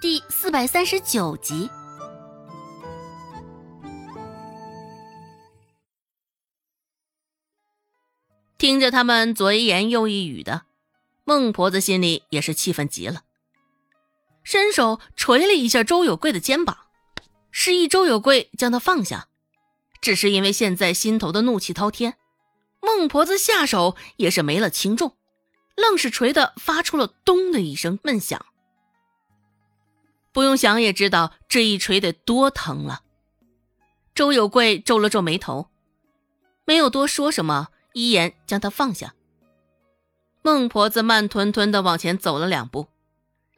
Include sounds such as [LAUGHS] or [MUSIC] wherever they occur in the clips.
第四百三十九集。听着他们左一言右一语的，孟婆子心里也是气愤极了，伸手捶了一下周有贵的肩膀，示意周有贵将他放下。只是因为现在心头的怒气滔天，孟婆子下手也是没了轻重，愣是捶得发出了“咚”的一声闷响。不用想也知道这一锤得多疼了。周有贵皱了皱眉头，没有多说什么。一言将他放下，孟婆子慢吞吞的往前走了两步，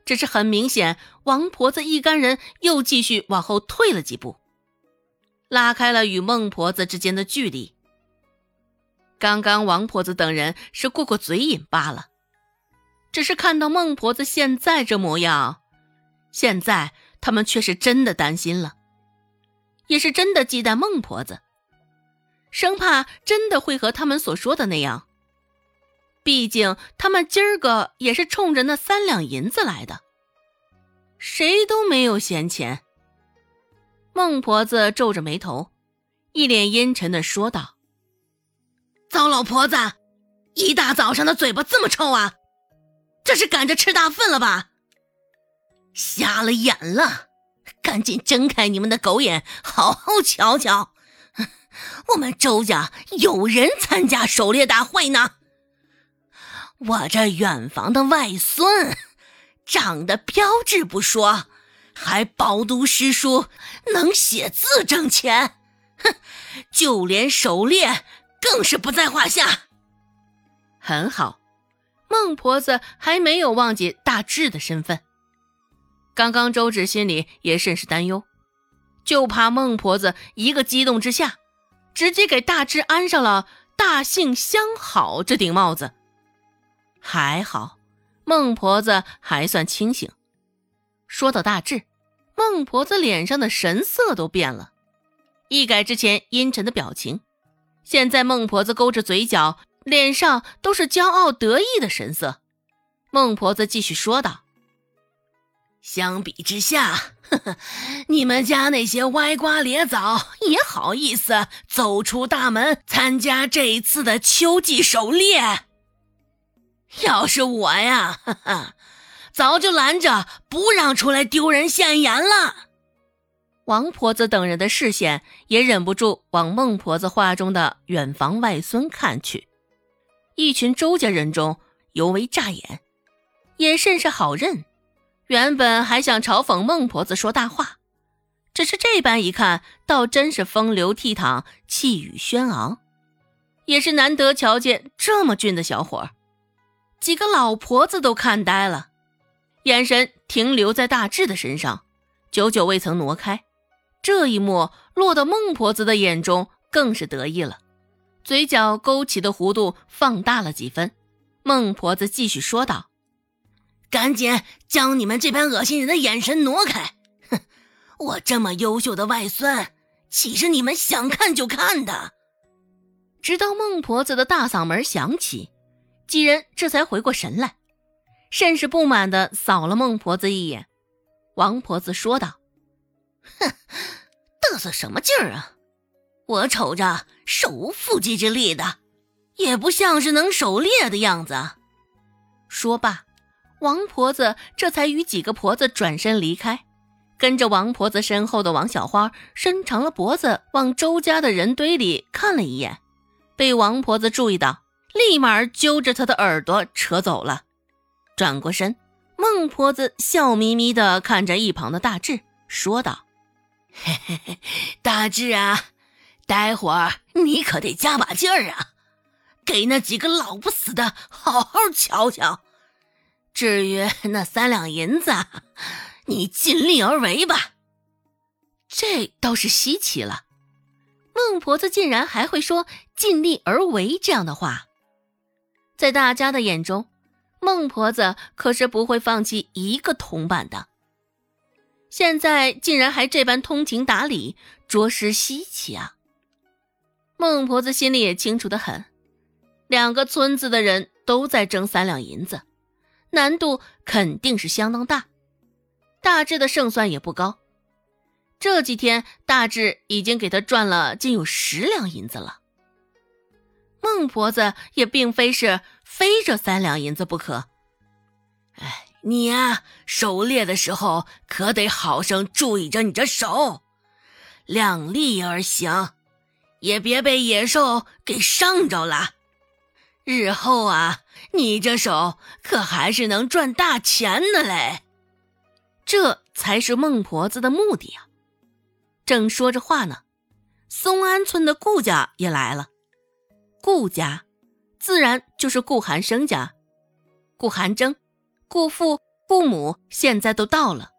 只是很明显，王婆子一干人又继续往后退了几步，拉开了与孟婆子之间的距离。刚刚王婆子等人是过过嘴瘾罢了，只是看到孟婆子现在这模样，现在他们却是真的担心了，也是真的忌惮孟婆子。生怕真的会和他们所说的那样。毕竟他们今儿个也是冲着那三两银子来的，谁都没有闲钱。孟婆子皱着眉头，一脸阴沉的说道：“糟老婆子，一大早上的嘴巴这么臭啊？这是赶着吃大粪了吧？瞎了眼了，赶紧睁开你们的狗眼，好好瞧瞧。”我们周家有人参加狩猎大会呢。我这远房的外孙，长得标致不说，还饱读诗书，能写字挣钱。哼，就连狩猎更是不在话下。很好，孟婆子还没有忘记大志的身份。刚刚周芷心里也甚是担忧，就怕孟婆子一个激动之下。直接给大志安上了“大姓相好”这顶帽子，还好孟婆子还算清醒。说到大志，孟婆子脸上的神色都变了，一改之前阴沉的表情，现在孟婆子勾着嘴角，脸上都是骄傲得意的神色。孟婆子继续说道。相比之下，呵呵，你们家那些歪瓜裂枣也好意思走出大门参加这一次的秋季狩猎？要是我呀，哈哈，早就拦着不让出来丢人现眼了。王婆子等人的视线也忍不住往孟婆子话中的远房外孙看去，一群周家人中尤为扎眼，也甚是好认。原本还想嘲讽孟婆子说大话，只是这般一看，倒真是风流倜傥、气宇轩昂，也是难得瞧见这么俊的小伙儿。几个老婆子都看呆了，眼神停留在大志的身上，久久未曾挪开。这一幕落到孟婆子的眼中，更是得意了，嘴角勾起的弧度放大了几分。孟婆子继续说道。赶紧将你们这般恶心人的眼神挪开！哼，我这么优秀的外孙，岂是你们想看就看的？直到孟婆子的大嗓门响起，几人这才回过神来，甚是不满的扫了孟婆子一眼。王婆子说道：“哼，嘚瑟什么劲儿啊？我瞅着手无缚鸡之力的，也不像是能狩猎的样子。”说罢。王婆子这才与几个婆子转身离开，跟着王婆子身后的王小花伸长了脖子往周家的人堆里看了一眼，被王婆子注意到，立马揪着她的耳朵扯走了。转过身，孟婆子笑眯眯地看着一旁的大志，说道：“嘿嘿嘿，大志啊，待会儿你可得加把劲儿啊，给那几个老不死的好好瞧瞧。”至于那三两银子，你尽力而为吧。这倒是稀奇了，孟婆子竟然还会说“尽力而为”这样的话。在大家的眼中，孟婆子可是不会放弃一个铜板的。现在竟然还这般通情达理，着实稀奇啊！孟婆子心里也清楚的很，两个村子的人都在争三两银子。难度肯定是相当大，大志的胜算也不高。这几天，大志已经给他赚了近有十两银子了。孟婆子也并非是非这三两银子不可。哎，你呀，狩猎的时候可得好生注意着你这手，量力而行，也别被野兽给伤着了。日后啊，你这手可还是能赚大钱的嘞。这才是孟婆子的目的啊！正说着话呢，松安村的顾家也来了。顾家，自然就是顾寒生家。顾寒征、顾父、顾母现在都到了，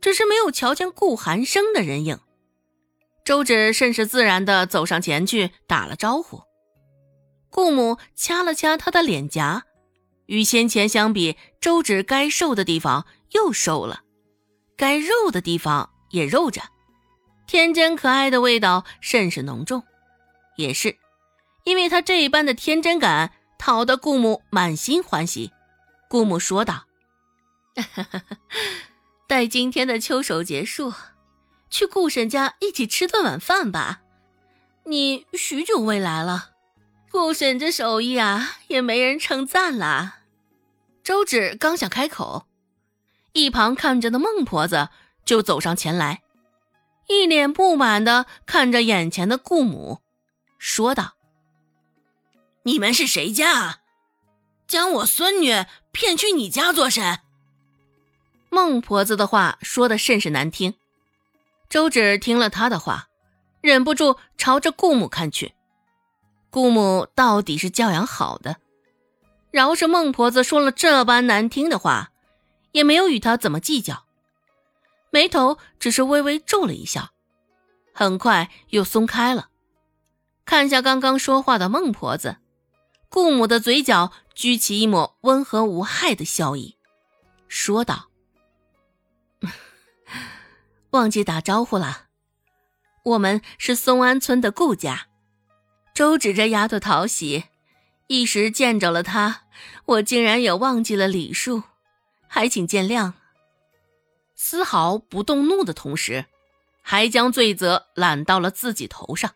只是没有瞧见顾寒生的人影。周芷甚是自然地走上前去打了招呼。顾母掐了掐他的脸颊，与先前相比，周芷该瘦的地方又瘦了，该肉的地方也肉着，天真可爱的味道甚是浓重。也是，因为他这一般的天真感，讨得顾母满心欢喜。顾母说道：“待今天的秋收结束，去顾婶家一起吃顿晚饭吧。你许久未来了。”顾婶这手艺啊，也没人称赞了。周芷刚想开口，一旁看着的孟婆子就走上前来，一脸不满的看着眼前的顾母，说道：“你们是谁家？将我孙女骗去你家做甚？”孟婆子的话说的甚是难听。周芷听了她的话，忍不住朝着顾母看去。顾母到底是教养好的，饶是孟婆子说了这般难听的话，也没有与她怎么计较，眉头只是微微皱了一下，很快又松开了。看向刚刚说话的孟婆子，顾母的嘴角举起一抹温和无害的笑意，说道：“ [LAUGHS] 忘记打招呼了，我们是松安村的顾家。”周芷这丫头讨喜，一时见着了她，我竟然也忘记了礼数，还请见谅。丝毫不动怒的同时，还将罪责揽到了自己头上。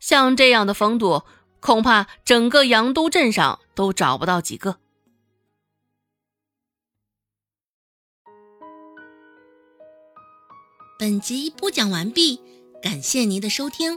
像这样的风度，恐怕整个阳都镇上都找不到几个。本集播讲完毕，感谢您的收听。